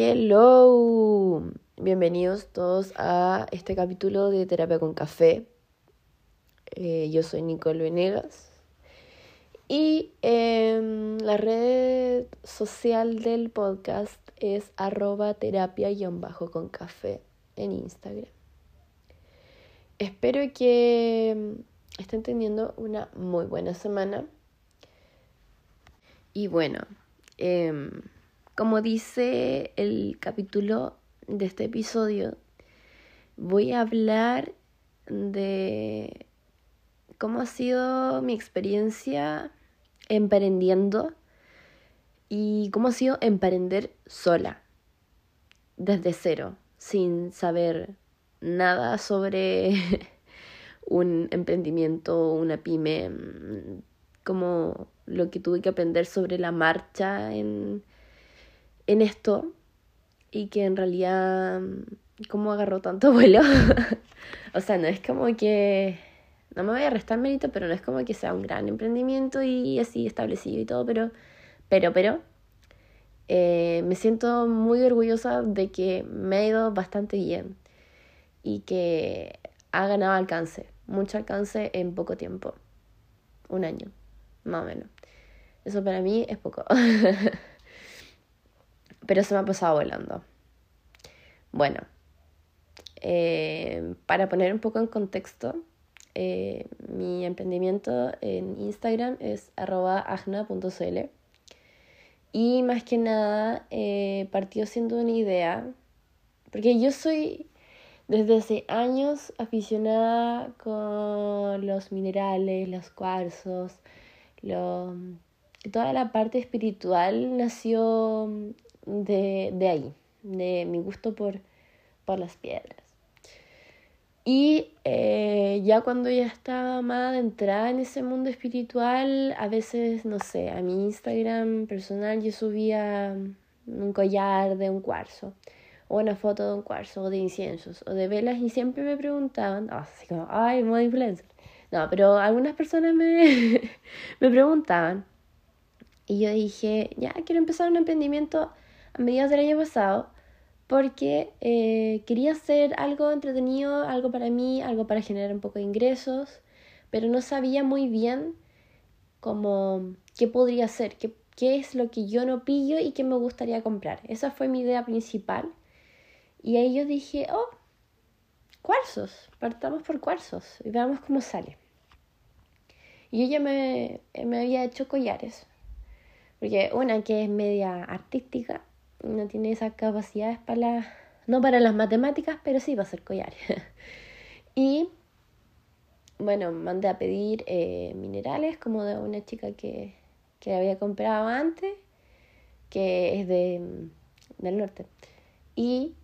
Hello, bienvenidos todos a este capítulo de Terapia con Café. Eh, yo soy Nicole Venegas y em, la red social del podcast es arroba terapia-con café en Instagram. Espero que em, estén teniendo una muy buena semana. Y bueno, eh, como dice el capítulo de este episodio, voy a hablar de cómo ha sido mi experiencia emprendiendo y cómo ha sido emprender sola, desde cero, sin saber nada sobre un emprendimiento, una pyme, como lo que tuve que aprender sobre la marcha en en esto y que en realidad, ¿cómo agarró tanto vuelo? o sea, no es como que, no me voy a restar mérito, pero no es como que sea un gran emprendimiento y así establecido y todo, pero, pero, pero, eh, me siento muy orgullosa de que me ha ido bastante bien y que ha ganado alcance, mucho alcance en poco tiempo, un año, más o menos. Eso para mí es poco. pero se me ha pasado volando. Bueno, eh, para poner un poco en contexto, eh, mi emprendimiento en Instagram es agna.cl y más que nada eh, partió siendo una idea, porque yo soy desde hace años aficionada con los minerales, los cuarzos, toda la parte espiritual nació de, de ahí, de mi gusto por, por las piedras. Y eh, ya cuando ya estaba más adentrada en ese mundo espiritual, a veces, no sé, a mi Instagram personal yo subía un collar de un cuarzo, o una foto de un cuarzo, o de inciensos, o de velas, y siempre me preguntaban, ah, así como, ay, modo influencer. No, pero algunas personas me, me preguntaban, y yo dije, ya, quiero empezar un emprendimiento a mediados del año pasado porque eh, quería hacer algo entretenido, algo para mí, algo para generar un poco de ingresos, pero no sabía muy bien cómo, qué podría hacer, qué, qué es lo que yo no pillo y qué me gustaría comprar. Esa fue mi idea principal. Y ahí yo dije, oh, cuarzos, partamos por cuarzos y veamos cómo sale. Y yo ya me, me había hecho collares, porque una que es media artística no tiene esas capacidades para las, no para las matemáticas, pero sí va a ser collar. y bueno, mandé a pedir eh, minerales como de una chica que, que había comprado antes, que es de, del norte. Y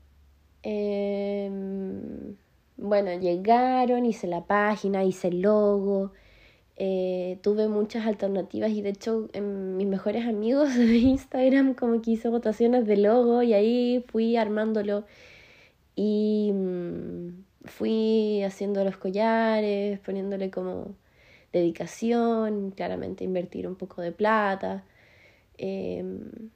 em, bueno, llegaron, hice la página, hice el logo, eh, tuve muchas alternativas y de hecho en mis mejores amigos de Instagram como que hice votaciones de logo y ahí fui armándolo y mm, fui haciendo los collares, poniéndole como dedicación, claramente invertir un poco de plata. Em,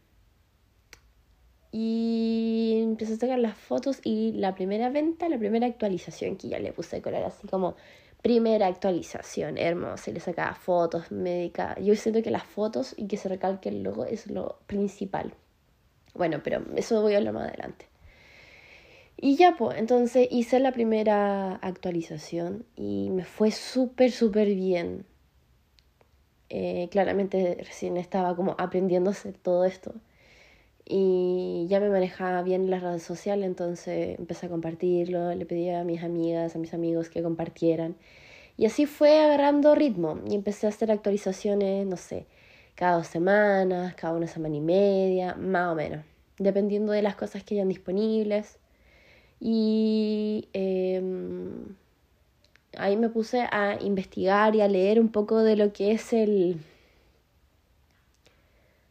y empecé a sacar las fotos y la primera venta, la primera actualización que ya le puse color así como primera actualización, hermosa, y le sacaba fotos, médica. Yo siento que las fotos y que se recalque el logo es lo principal. Bueno, pero eso voy a hablar más adelante. Y ya, pues, entonces hice la primera actualización y me fue súper, súper bien. Eh, claramente recién estaba como aprendiendo a hacer todo esto. Y ya me manejaba bien las redes sociales, entonces empecé a compartirlo, le pedí a mis amigas, a mis amigos que compartieran. Y así fue agarrando ritmo y empecé a hacer actualizaciones, no sé, cada dos semanas, cada una semana y media, más o menos, dependiendo de las cosas que hayan disponibles. Y em, ahí me puse a investigar y a leer un poco de lo que es el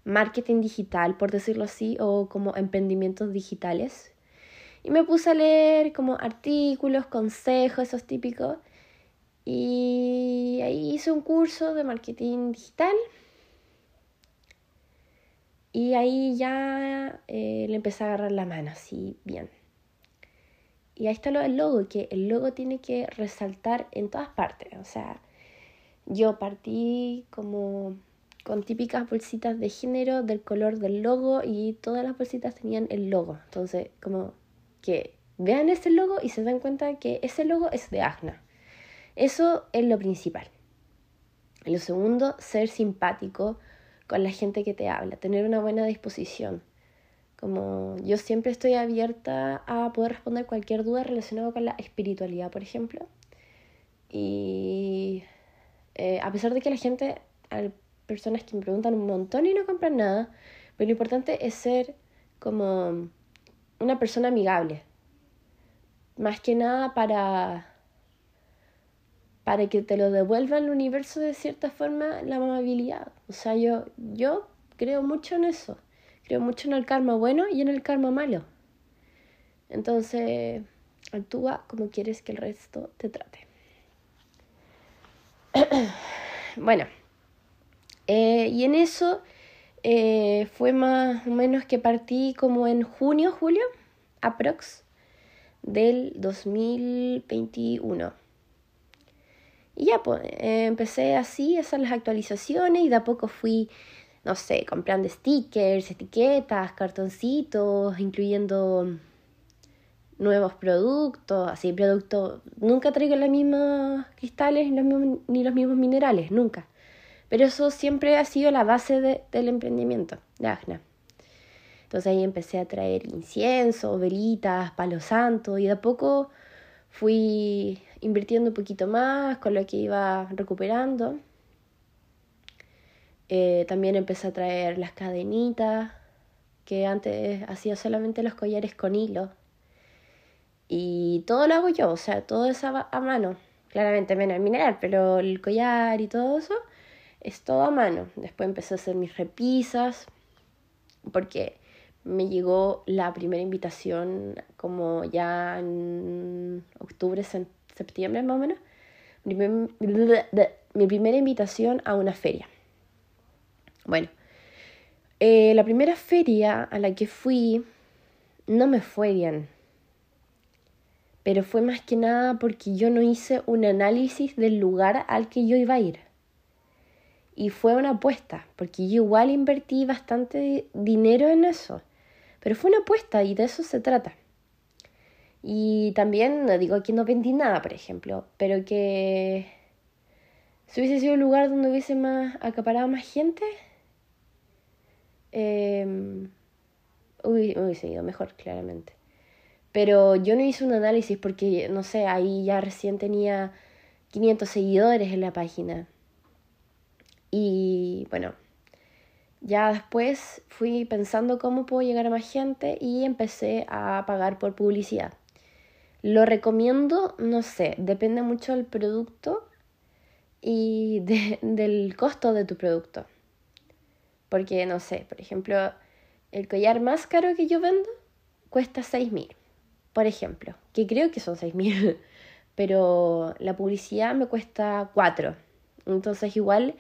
marketing digital, por decirlo así, o como emprendimientos digitales. Y me puse a leer como artículos, consejos, esos típicos. Y ahí hice un curso de marketing digital. Y ahí ya eh, le empecé a agarrar la mano, así bien. Y ahí está lo del logo, que el logo tiene que resaltar en todas partes. O sea, yo partí como con típicas bolsitas de género del color del logo y todas las bolsitas tenían el logo. Entonces, como que vean ese logo y se dan cuenta que ese logo es de Agna. Eso es lo principal. Lo segundo, ser simpático con la gente que te habla, tener una buena disposición. Como yo siempre estoy abierta a poder responder cualquier duda relacionada con la espiritualidad, por ejemplo. Y eh, a pesar de que la gente, hay personas que me preguntan un montón y no compran nada, pero lo importante es ser como una persona amigable. Más que nada para para que te lo devuelva el universo de cierta forma la amabilidad. O sea, yo, yo creo mucho en eso. Creo mucho en el karma bueno y en el karma malo. Entonces, actúa como quieres que el resto te trate. bueno, eh, y en eso eh, fue más o menos que partí como en junio, julio, aprox, del 2021. Y ya, pues, eh, empecé así a hacer las actualizaciones y de a poco fui, no sé, comprando stickers, etiquetas, cartoncitos, incluyendo nuevos productos, así productos, nunca traigo los mismos cristales ni los mismos, ni los mismos minerales, nunca. Pero eso siempre ha sido la base del emprendimiento de Agna. Entonces ahí empecé a traer incienso, velitas, palo santo y de a poco fui invirtiendo un poquito más con lo que iba recuperando. Eh, también empecé a traer las cadenitas, que antes hacía solamente los collares con hilo. Y todo lo hago yo, o sea, todo es a, mano. Claramente menos el mineral, pero el collar y todo eso es todo a mano. Después empecé a hacer mis repisas, porque me llegó la primera invitación como ya en octubre, septiembre más o menos, mi, primera invitación a una feria. Bueno, eh, la primera feria a la que fui no me fue bien, pero fue más que nada porque yo no hice un análisis del lugar al que yo iba a ir. Y fue una apuesta, porque yo igual invertí bastante dinero en eso, pero fue una apuesta y de eso se trata. Y también, no digo que no vendí nada, por ejemplo, pero que si hubiese sido un lugar donde hubiese más acaparado más gente, eh, hubiese ido mejor, claramente. Pero yo no hice un análisis porque, no sé, ahí ya recién tenía 500 seguidores en la página. Y bueno, ya después fui pensando cómo puedo llegar a más gente y empecé a pagar por publicidad. Lo recomiendo, no sé, depende mucho del producto y del costo de tu producto. Porque, no sé, por ejemplo, el collar más caro que yo vendo cuesta 6.000, por ejemplo, que creo que son 6.000, pero la publicidad me cuesta 4. Entonces igual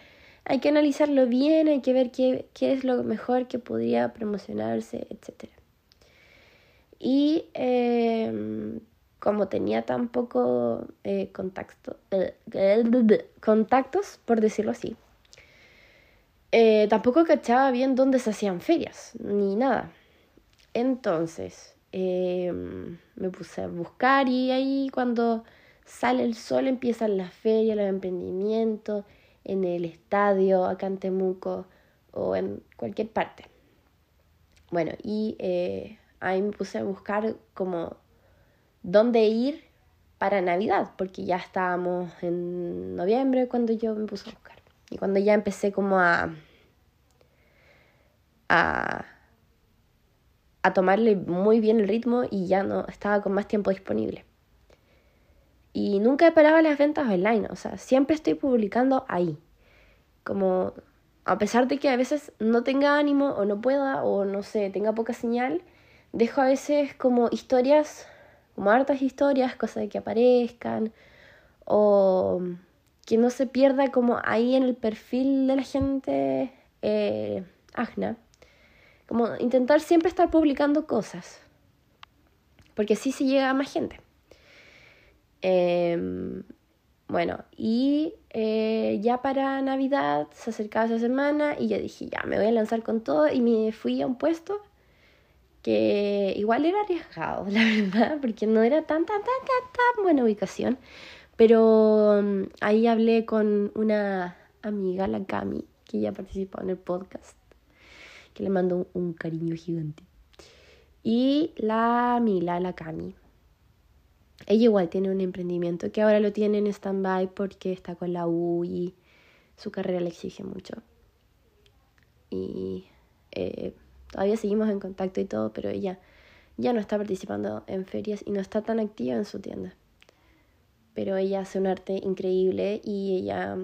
hay que analizarlo bien, hay que ver qué, qué es lo mejor que podría promocionarse, etc. Y eh, como tenía tan poco eh, contacto, contactos, por decirlo así, eh, tampoco cachaba bien dónde se hacían ferias, ni nada. Entonces, me puse a buscar y ahí cuando sale el sol empiezan las ferias, los emprendimientos, en el estadio, acá en Temuco o en cualquier parte. Bueno, y ahí me puse a buscar como dónde ir para Navidad, porque ya estábamos en noviembre cuando yo me puse a buscar. Y cuando ya empecé como a, a, a tomarle muy bien el ritmo y ya no estaba con más tiempo disponible. Y nunca he parado las ventas online, o sea, siempre estoy publicando ahí. Como a pesar de que a veces no tenga ánimo o no pueda o no sé, tenga poca señal, dejo a veces como historias como hartas historias, cosas de que aparezcan, o que no se pierda como ahí en el perfil de la gente eh, Agna. como intentar siempre estar publicando cosas, porque así se llega a más gente. Em, bueno, y eh, ya para Navidad se acercaba esa semana y yo dije, ya, me voy a lanzar con todo y me fui a un puesto que igual era arriesgado, la verdad, porque no era tan, tan, tan, tan, tan buena ubicación. Pero mm, ahí hablé con una amiga, la Cami, que ya participó en el podcast, que le mando un, cariño gigante. Y la Mila, la Cami. Ella igual tiene un emprendimiento que ahora lo tiene en stand-by porque está con la U y su carrera le exige mucho. Y eh, todavía seguimos en contacto y todo, pero ella ya no está participando en ferias y no está tan activa en su tienda. Pero ella hace un arte increíble y ella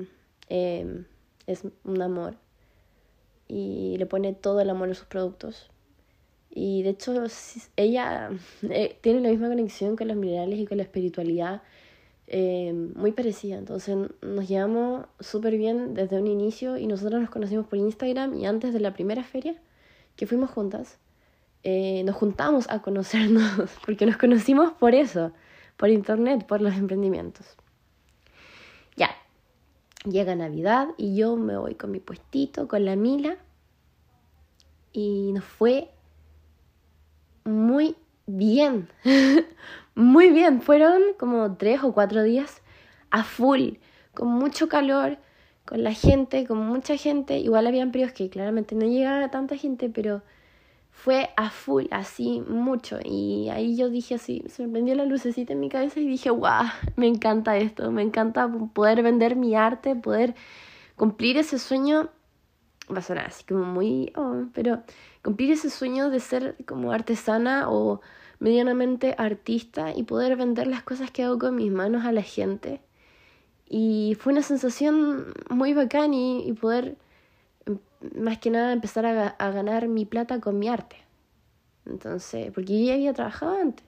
eh, es un amor y le pone todo el amor a sus productos. Y de hecho ella eh, tiene la misma conexión con los minerales y con la espiritualidad eh, muy parecida. Entonces nos llevamos súper bien desde un inicio y nosotros nos conocimos por Instagram y antes de la primera feria que fuimos juntas, eh, nos juntamos a conocernos porque nos conocimos por eso, por internet, por los emprendimientos. Ya, Llega Navidad y yo me voy con mi puestito, con la Mila. Y nos fue muy bien. muy bien. Fueron como tres o cuatro días a full, con mucho calor, con la gente, con mucha gente. Igual habían periodos que claramente no llegaba tanta gente, pero fue a full, así mucho. Y ahí yo dije así, se me prendió la lucecita en mi cabeza y dije, wow, me encanta esto, me encanta poder vender mi arte, poder cumplir ese sueño. Va a sonar así como muy, oh, pero cumplir ese sueño de ser como artesana o medianamente artista y poder vender las cosas que hago con mis manos a la gente. Y fue una sensación muy bacán y poder más que nada empezar a, ganar mi plata con mi arte. Entonces, porque yo ya había trabajado antes.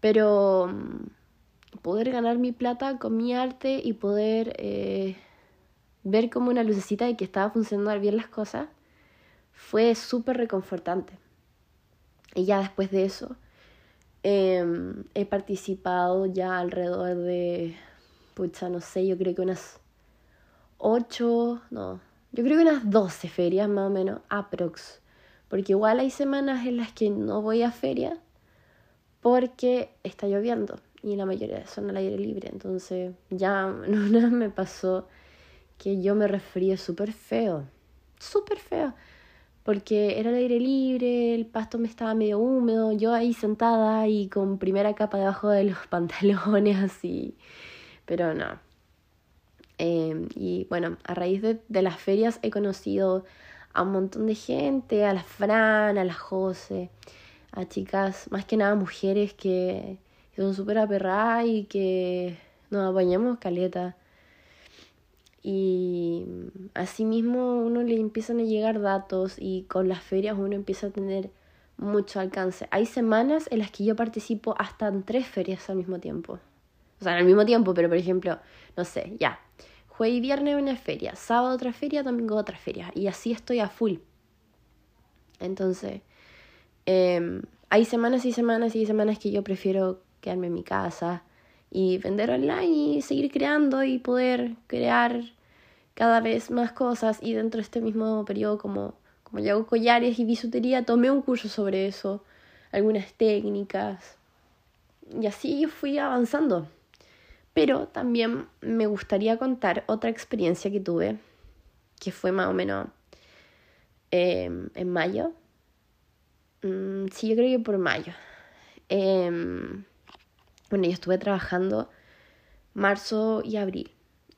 Pero mm, poder ganar mi plata con mi arte y poder eh, ver como una lucecita de que estaba funcionando bien las cosas fue súper reconfortante. Y ya después de eso em, he participado ya alrededor de, pucha, no sé, yo creo que unas ocho, no, yo creo que unas 12 ferias más o menos, aprox. Porque igual hay semanas en las que no voy a feria porque está lloviendo y la mayoría son al aire libre. Entonces ya una me pasó que yo me resfrié súper feo, súper feo. Porque era al aire libre, el pasto me estaba medio húmedo, yo ahí sentada y con primera capa debajo de los pantalones así. Pero no, Em, y bueno, a raíz de, las ferias he conocido a un montón de gente, a la Fran, a la Jose, a chicas, más que nada mujeres que, son súper aperradas y que nos apañamos caleta. Y así mismo uno le empiezan a llegar datos y con las ferias uno empieza a tener mucho alcance. Hay semanas en las que yo participo hasta en tres ferias al mismo tiempo. O sea, al mismo tiempo, pero por ejemplo, no sé, ya. Jueves y viernes una feria, sábado otra feria, domingo otra feria. Y así estoy a full. Entonces, em, hay semanas y semanas y semanas que yo prefiero quedarme en mi casa y vender online y seguir creando y poder crear cada vez más cosas. Y dentro de este mismo periodo, como, como yo hago collares y bisutería, tomé un curso sobre eso, algunas técnicas. Y así fui avanzando. Pero también me gustaría contar otra experiencia que tuve, que fue más o menos em, en mayo. Mm, sí, yo creo que por mayo. Em, bueno, yo estuve trabajando marzo y abril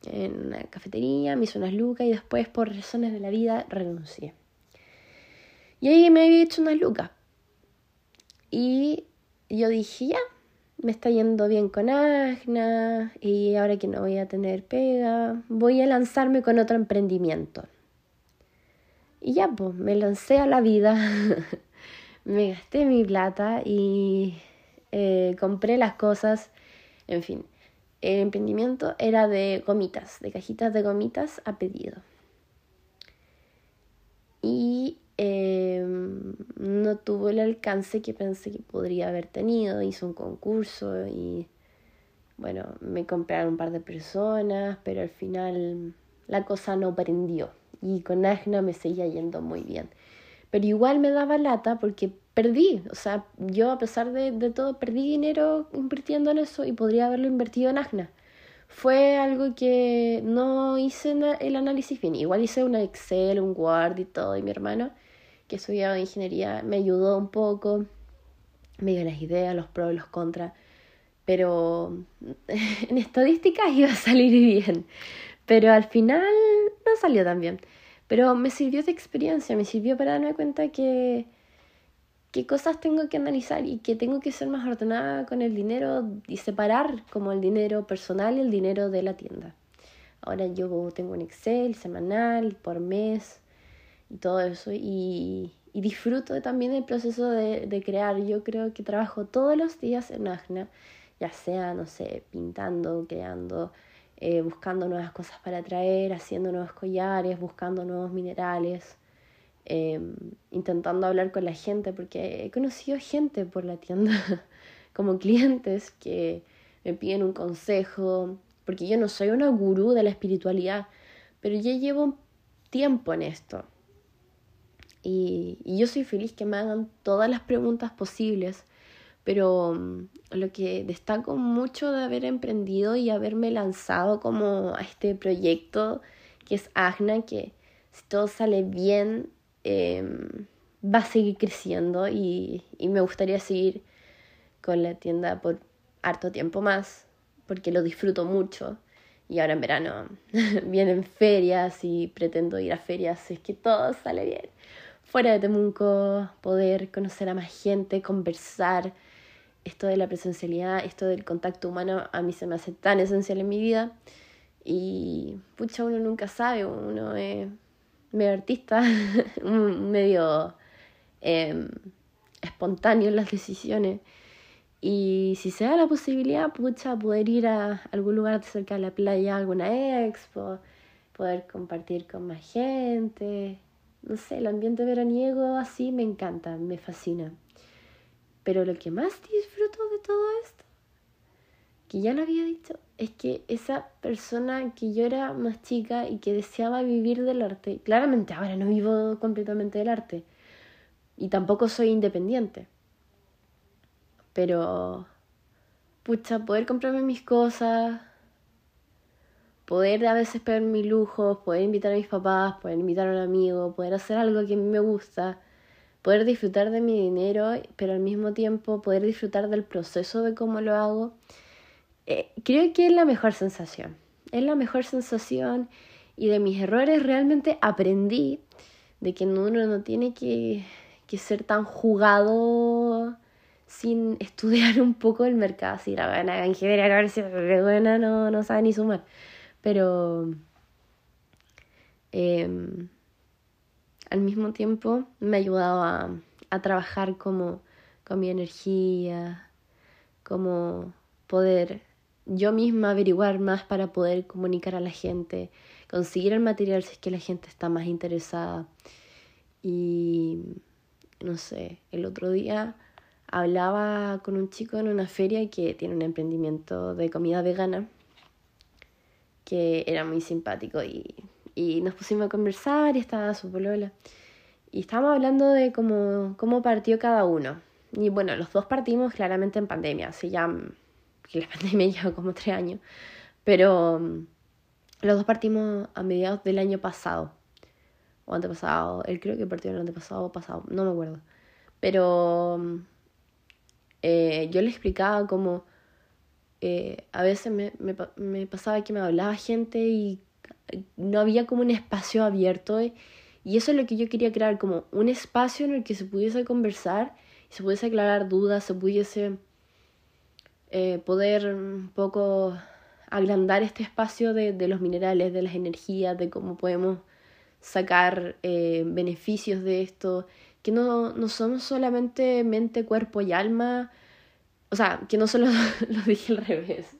en una cafetería, me hice unas lucas y después por razones de la vida renuncié. Y ahí me había hecho unas lucas. Y yo dije, ya, me está yendo bien con Agna y ahora que no voy a tener pega, voy a lanzarme con otro emprendimiento. Y ya, pues, me lancé a la vida, me gasté mi plata y eh, compré las cosas, en fin. El emprendimiento era de gomitas, de cajitas de gomitas a pedido. Y em, no tuvo el alcance que pensé que podría haber tenido. Hice un concurso y bueno, me compraron un par de personas, pero al final la cosa no prendió. Y con Agna me seguía yendo muy bien. Pero igual me daba lata porque perdí. O sea, yo a pesar de, todo perdí dinero invirtiendo en eso y podría haberlo invertido en Agna. Fue algo que no hice el análisis bien. Igual hice un Excel, un Word y todo. Y mi hermano, que estudiaba ingeniería, me ayudó un poco. Me dio las ideas, los pros, los contras pero en estadísticas iba a salir bien. Pero al final no salió tan bien. Pero me sirvió de experiencia, me sirvió para darme cuenta que qué cosas tengo que analizar y que tengo que ser más ordenada con el dinero y separar como el dinero personal y el dinero de la tienda. Ahora yo tengo un Excel semanal, por mes y todo eso y, y disfruto también del proceso de, de, crear. Yo creo que trabajo todos los días en Agna ya sea, no sé, pintando, creando, eh, buscando nuevas cosas para traer, haciendo nuevos collares, buscando nuevos minerales, em, intentando hablar con la gente, porque he conocido gente por la tienda, como clientes que me piden un consejo, porque yo no soy una gurú de la espiritualidad, pero ya llevo tiempo en esto. Y, yo soy feliz que me hagan todas las preguntas posibles pero mm, lo que destaco mucho de haber emprendido y haberme lanzado como a este proyecto que es Agna, que si todo sale bien em, va a seguir creciendo y, y me gustaría seguir con la tienda por harto tiempo más, porque lo disfruto mucho. Y ahora en verano vienen ferias y pretendo ir a ferias es que todo sale bien. Fuera de Temuco, poder conocer a más gente, conversar, esto de la presencialidad, esto del contacto humano, a mí se me hace tan esencial en mi vida. Y pucha, uno nunca sabe, uno es medio artista, medio em, espontáneo en las decisiones. Y si se da la posibilidad, pucha, poder ir a algún lugar cerca de la playa, alguna expo, poder compartir con más gente. No sé, el ambiente veraniego así me encanta, me fascina. Pero lo que más disfruto de todo esto, que ya lo había dicho, es que esa persona que yo era más chica y que deseaba vivir del arte, claramente ahora no vivo completamente del arte y tampoco soy independiente. Pero, pucha, poder comprarme mis cosas, poder a veces pedir mis lujos, poder invitar a mis papás, poder invitar a un amigo, poder hacer algo que a mí me gusta, poder disfrutar de mi dinero, pero al mismo tiempo poder disfrutar del proceso de cómo lo hago, eh, creo que es la mejor sensación. Es la mejor sensación y de mis errores realmente aprendí de que uno no tiene que, que ser tan jugado sin estudiar un poco el mercado. Si la buena ingeniería a ver si buena no, no sabe ni sumar. Pero eh, al mismo tiempo me ha ayudado a, a trabajar como con mi energía, como poder yo misma averiguar más para poder comunicar a la gente, conseguir el material si es que la gente está más interesada. Y no sé, el otro día hablaba con un chico en una feria que tiene un emprendimiento de comida vegana, que era muy simpático y y nos pusimos a conversar y estaba su polola. Y estábamos hablando de cómo, cómo partió cada uno. Y bueno, los dos partimos claramente en pandemia, así ya la pandemia lleva como tres años. Pero mm, los dos partimos a mediados del año pasado. O antepasado. Él creo que partió el antepasado o pasado. No me acuerdo. Pero mm, eh, yo le explicaba como... Eh, a veces me, me, me pasaba que me hablaba gente y no había como un espacio abierto y eso es lo que yo quería crear, como un espacio en el que se pudiese conversar, se pudiese aclarar dudas, se pudiese eh, poder un poco agrandar este espacio de, los minerales, de las energías, de cómo podemos sacar eh, beneficios de esto, que no, no somos solamente mente, cuerpo y alma, o sea, que no solo lo dije al revés,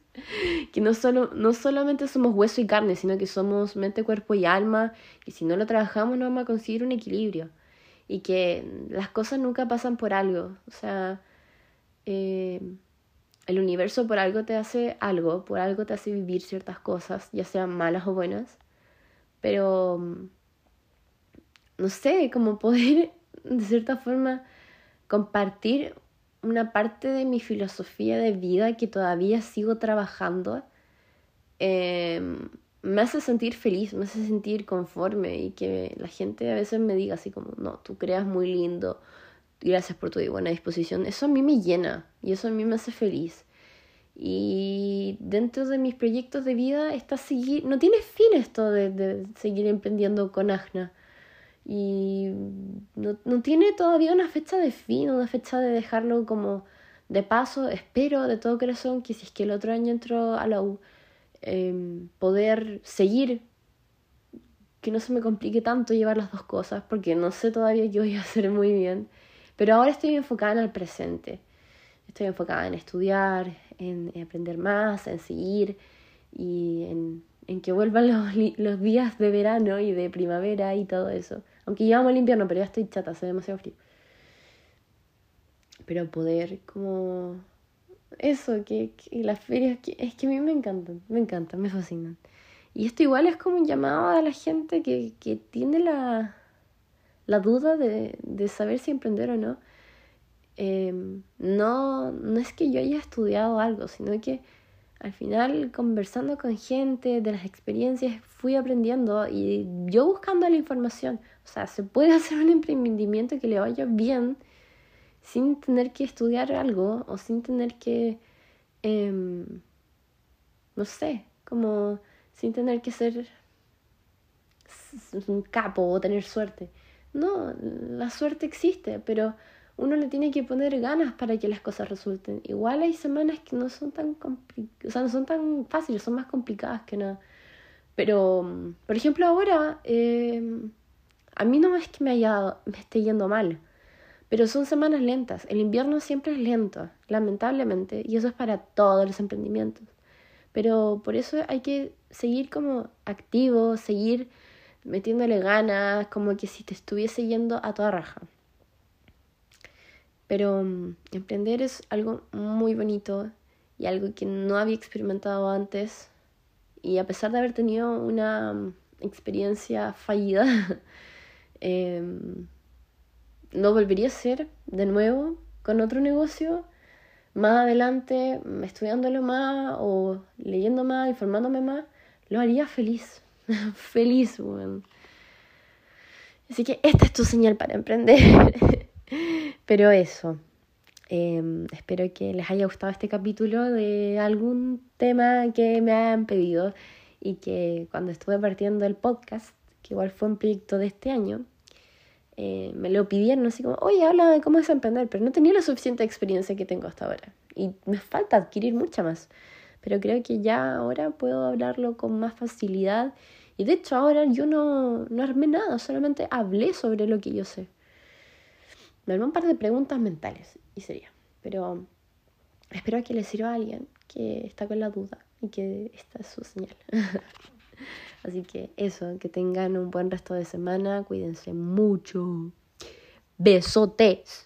que no, solo, no solamente somos hueso y carne, sino que somos mente, cuerpo y alma, y si no lo trabajamos no vamos a conseguir un equilibrio. y que las cosas nunca pasan por algo. O sea, eh, el universo por algo te hace algo, por algo te hace vivir ciertas cosas, ya sean malas o buenas. Pero, no sé, como poder de cierta forma compartir una parte de mi filosofía de vida que todavía sigo trabajando. Eh, me hace sentir feliz, me hace sentir conforme y que la gente a veces me diga así como, no, tú creas muy lindo, gracias por tu buena disposición, eso a mí me llena y eso a mí me hace feliz. Y dentro de mis proyectos de vida está seguir, no tiene fin esto de, de seguir emprendiendo con Agna. Y no, no tiene todavía una fecha de fin, una fecha de dejarlo como de paso. Espero de todo corazón que si es que el otro año entro a la U, Em, poder seguir, que no se me complique tanto llevar las dos cosas, porque no sé todavía qué voy a hacer muy bien, pero ahora estoy enfocada en el presente, estoy enfocada en estudiar, en, aprender más, en seguir y en, en que vuelvan los, los, días de verano y de primavera y todo eso. Aunque llevamos el invierno, pero ya estoy chata, hace demasiado frío. Pero poder como eso, que, las ferias, es que a mí me encantan, me encantan, me fascinan. Y esto igual es como un llamado a la gente que, que tiene la, la duda de, de, saber si emprender o no. Em, no, no es que yo haya estudiado algo, sino que al final conversando con gente de las experiencias fui aprendiendo y yo buscando la información. O sea, se puede hacer un emprendimiento que le vaya bien sin tener que estudiar algo o sin tener que, em, no sé, como sin tener que ser un capo o tener suerte. No, la suerte existe, pero uno le tiene que poner ganas para que las cosas resulten. Igual hay semanas que no son tan o sea, no son tan fáciles, son más complicadas que nada. Pero, por ejemplo, ahora em, a mí no es que me haya me esté yendo mal. Pero son semanas lentas. El invierno siempre es lento, lamentablemente, y eso es para todos los emprendimientos. Pero por eso hay que seguir como activo, seguir metiéndole ganas, como que si te estuviese yendo a toda raja. Pero mm, emprender es algo muy bonito y algo que no había experimentado antes. Y a pesar de haber tenido una mm, experiencia fallida, eh, no volvería a ser de nuevo con otro negocio más adelante, estudiándolo más o leyendo más, informándome más, lo haría feliz. feliz. Así que esta es tu señal para emprender. Pero eso. Em, espero que les haya gustado este capítulo de algún tema que me hayan pedido y que cuando estuve partiendo el podcast, que igual fue un proyecto de este año, eh, me lo pidieron así como, oye, habla de cómo es emprender, pero no tenía la suficiente experiencia que tengo hasta ahora. Y me falta adquirir mucha más. Pero creo que ya ahora puedo hablarlo con más facilidad. Y de hecho ahora yo no, no armé nada, solamente hablé sobre lo que yo sé. Me armé un par de preguntas mentales y sería. Pero espero que le sirva a alguien que está con la duda y que esta es su señal. Así que eso, que tengan un buen resto de semana, cuídense mucho. Besotes.